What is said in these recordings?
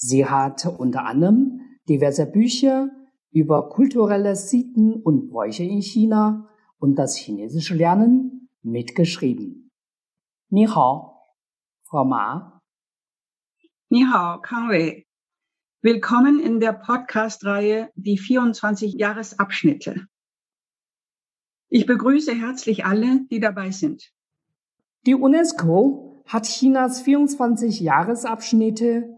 Sie hat unter anderem diverse Bücher über kulturelle Sitten und Bräuche in China und das chinesische Lernen mitgeschrieben. Ni hao, Frau Ma. Ni hao, Kang Wei. Willkommen in der Podcast-Reihe Die 24 Jahresabschnitte. Ich begrüße herzlich alle, die dabei sind. Die UNESCO hat Chinas 24 Jahresabschnitte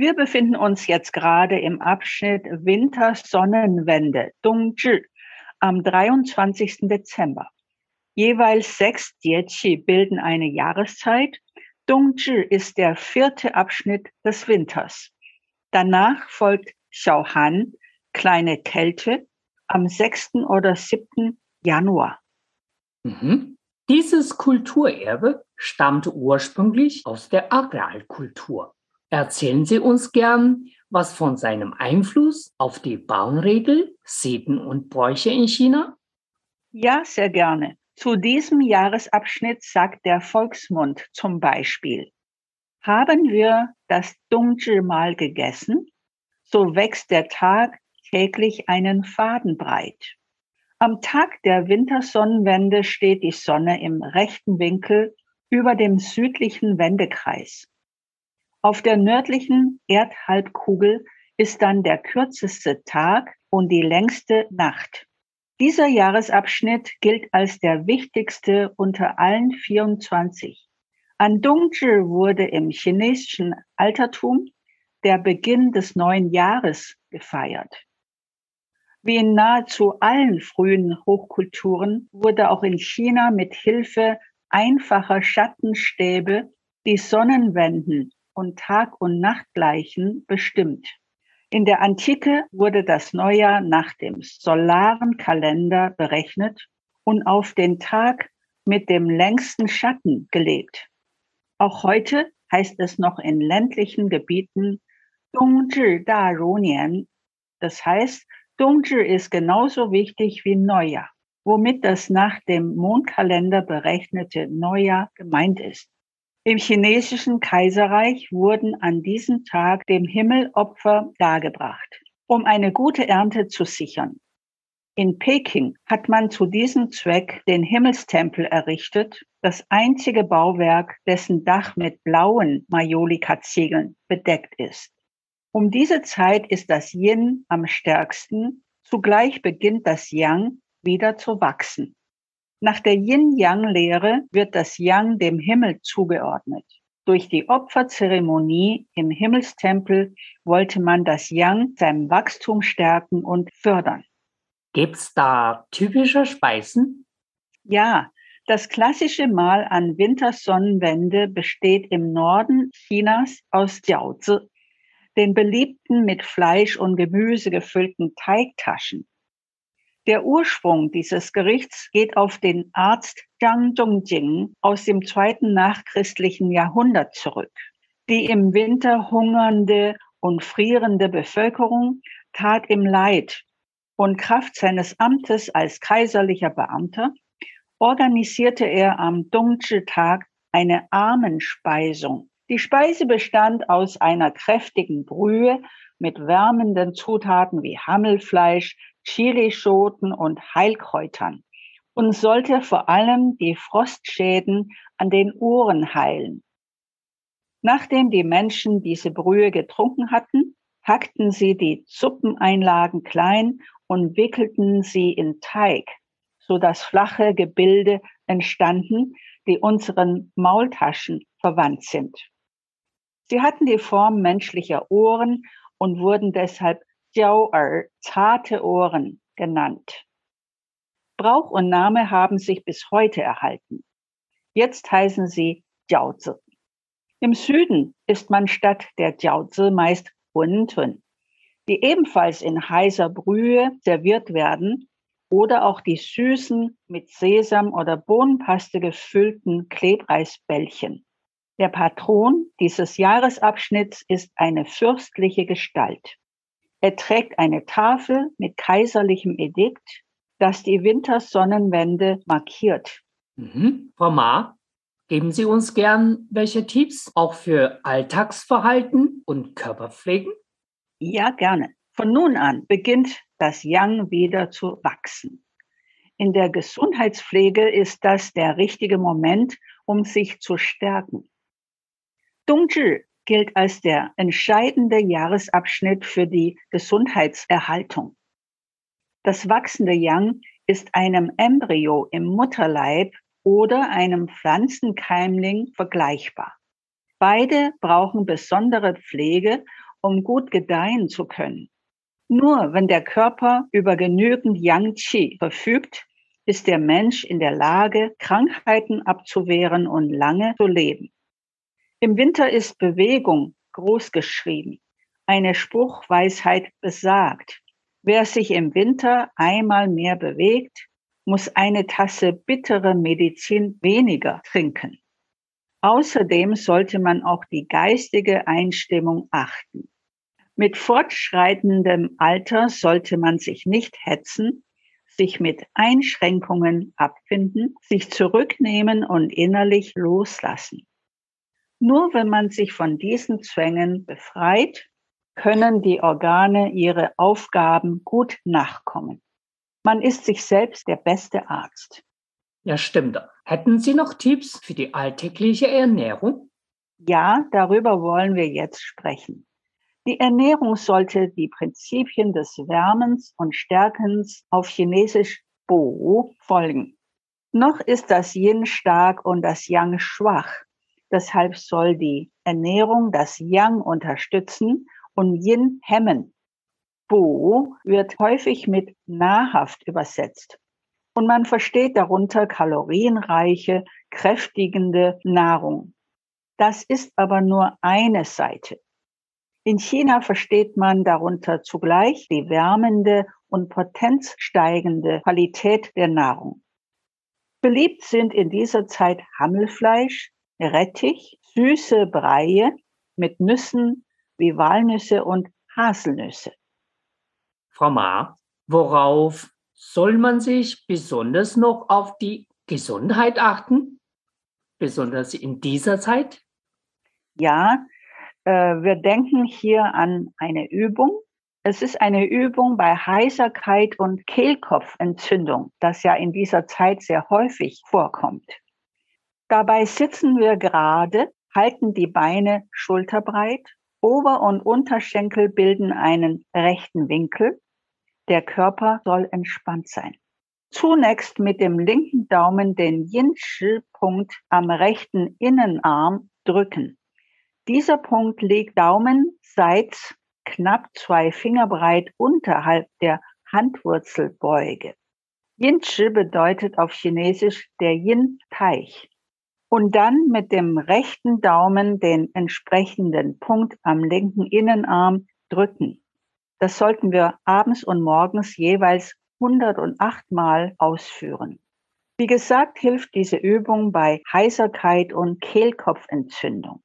Wir befinden uns jetzt gerade im Abschnitt Wintersonnenwende, Dongzhi, am 23. Dezember. Jeweils sechs Jieqi bilden eine Jahreszeit. Dongzhi ist der vierte Abschnitt des Winters. Danach folgt Xiaohan, kleine Kälte, am 6. oder 7. Januar. Mhm. Dieses Kulturerbe stammt ursprünglich aus der Agrarkultur. Erzählen Sie uns gern was von seinem Einfluss auf die Bauernregel, Sitten und Bräuche in China? Ja, sehr gerne. Zu diesem Jahresabschnitt sagt der Volksmund zum Beispiel, haben wir das Dongzhi mal gegessen, so wächst der Tag täglich einen Faden breit. Am Tag der Wintersonnenwende steht die Sonne im rechten Winkel über dem südlichen Wendekreis. Auf der nördlichen Erdhalbkugel ist dann der kürzeste Tag und die längste Nacht. Dieser Jahresabschnitt gilt als der wichtigste unter allen 24. An Dongzhi wurde im chinesischen Altertum der Beginn des neuen Jahres gefeiert. Wie in nahezu allen frühen Hochkulturen wurde auch in China mit Hilfe einfacher Schattenstäbe die Sonnenwenden und Tag- und Nachtgleichen bestimmt. In der Antike wurde das Neujahr nach dem solaren Kalender berechnet und auf den Tag mit dem längsten Schatten gelegt. Auch heute heißt es noch in ländlichen Gebieten Dongzhi Da Nian. Das heißt, Dongzhi ist genauso wichtig wie Neujahr, womit das nach dem Mondkalender berechnete Neujahr gemeint ist. Im chinesischen Kaiserreich wurden an diesem Tag dem Himmel Opfer dargebracht, um eine gute Ernte zu sichern. In Peking hat man zu diesem Zweck den Himmelstempel errichtet, das einzige Bauwerk, dessen Dach mit blauen Majolika-Ziegeln bedeckt ist. Um diese Zeit ist das Yin am stärksten, zugleich beginnt das Yang wieder zu wachsen. Nach der Yin-Yang-Lehre wird das Yang dem Himmel zugeordnet. Durch die Opferzeremonie im Himmelstempel wollte man das Yang seinem Wachstum stärken und fördern. Gibt's da typische Speisen? Ja, das klassische Mahl an Wintersonnenwende besteht im Norden Chinas aus Jiaozi, den beliebten mit Fleisch und Gemüse gefüllten Teigtaschen. Der Ursprung dieses Gerichts geht auf den Arzt Zhang Zhongjing aus dem zweiten nachchristlichen Jahrhundert zurück. Die im Winter hungernde und frierende Bevölkerung tat ihm leid und Kraft seines Amtes als kaiserlicher Beamter organisierte er am Dongzhi-Tag eine Armenspeisung. Die Speise bestand aus einer kräftigen Brühe mit wärmenden Zutaten wie Hammelfleisch, Chilischoten und Heilkräutern und sollte vor allem die Frostschäden an den Ohren heilen. Nachdem die Menschen diese Brühe getrunken hatten, hackten sie die Suppeneinlagen klein und wickelten sie in Teig, so dass flache Gebilde entstanden, die unseren Maultaschen verwandt sind. Sie hatten die Form menschlicher Ohren und wurden deshalb Jiaoer, zarte Ohren, genannt. Brauch und Name haben sich bis heute erhalten. Jetzt heißen sie Jiaozi. Im Süden isst man statt der Jiaozi meist Huntun, die ebenfalls in heißer Brühe serviert werden oder auch die süßen, mit Sesam oder Bohnenpaste gefüllten Klebreisbällchen. Der Patron dieses Jahresabschnitts ist eine fürstliche Gestalt. Er trägt eine Tafel mit kaiserlichem Edikt, das die Wintersonnenwende markiert. Mhm. Frau Ma, geben Sie uns gern welche Tipps auch für Alltagsverhalten und Körperpflegen? Ja, gerne. Von nun an beginnt das Yang wieder zu wachsen. In der Gesundheitspflege ist das der richtige Moment, um sich zu stärken. Dongzhi gilt als der entscheidende Jahresabschnitt für die Gesundheitserhaltung. Das wachsende Yang ist einem Embryo im Mutterleib oder einem Pflanzenkeimling vergleichbar. Beide brauchen besondere Pflege, um gut gedeihen zu können. Nur wenn der Körper über genügend Yang-Qi verfügt, ist der Mensch in der Lage, Krankheiten abzuwehren und lange zu leben. Im Winter ist Bewegung groß geschrieben. Eine Spruchweisheit besagt, wer sich im Winter einmal mehr bewegt, muss eine Tasse bittere Medizin weniger trinken. Außerdem sollte man auch die geistige Einstimmung achten. Mit fortschreitendem Alter sollte man sich nicht hetzen, sich mit Einschränkungen abfinden, sich zurücknehmen und innerlich loslassen. Nur wenn man sich von diesen Zwängen befreit, können die Organe ihre Aufgaben gut nachkommen. Man ist sich selbst der beste Arzt. Ja, stimmt. Hätten Sie noch Tipps für die alltägliche Ernährung? Ja, darüber wollen wir jetzt sprechen. Die Ernährung sollte die Prinzipien des Wärmens und Stärkens auf Chinesisch Bo folgen. Noch ist das Yin stark und das Yang schwach. Deshalb soll die Ernährung das Yang unterstützen und Yin hemmen. Bo wird häufig mit nahrhaft übersetzt. Und man versteht darunter kalorienreiche, kräftigende Nahrung. Das ist aber nur eine Seite. In China versteht man darunter zugleich die wärmende und potenzsteigende Qualität der Nahrung. Beliebt sind in dieser Zeit Hammelfleisch, Rettich, süße Breie mit Nüssen wie Walnüsse und Haselnüsse. Frau Ma, worauf soll man sich besonders noch auf die Gesundheit achten? Besonders in dieser Zeit? Ja, äh, wir denken hier an eine Übung. Es ist eine Übung bei Heiserkeit und Kehlkopfentzündung, das ja in dieser Zeit sehr häufig vorkommt. Dabei sitzen wir gerade, halten die Beine schulterbreit, Ober- und Unterschenkel bilden einen rechten Winkel. Der Körper soll entspannt sein. Zunächst mit dem linken Daumen den Yin-Shi-Punkt am rechten Innenarm drücken. Dieser Punkt liegt daumenseits knapp zwei Finger breit unterhalb der Handwurzelbeuge. Yin-Chi bedeutet auf Chinesisch der Yin-Teich. Und dann mit dem rechten Daumen den entsprechenden Punkt am linken Innenarm drücken. Das sollten wir abends und morgens jeweils 108 Mal ausführen. Wie gesagt, hilft diese Übung bei Heiserkeit und Kehlkopfentzündung.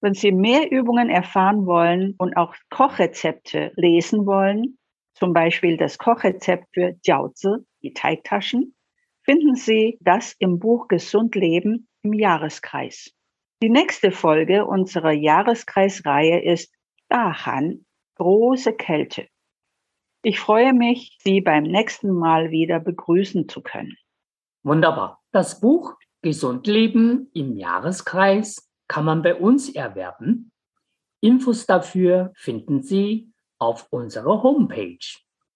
Wenn Sie mehr Übungen erfahren wollen und auch Kochrezepte lesen wollen, zum Beispiel das Kochrezept für Jiaozi, die Teigtaschen, finden Sie das im Buch Gesund Leben im Jahreskreis. Die nächste Folge unserer Jahreskreisreihe ist Dahan, große Kälte. Ich freue mich, Sie beim nächsten Mal wieder begrüßen zu können. Wunderbar. Das Buch Gesund Leben im Jahreskreis kann man bei uns erwerben. Infos dafür finden Sie auf unserer Homepage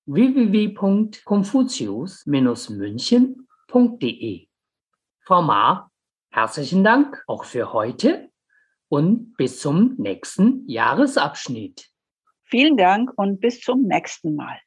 www.confucius-münchen.de. Frau Ma, herzlichen Dank auch für heute und bis zum nächsten Jahresabschnitt. Vielen Dank und bis zum nächsten Mal.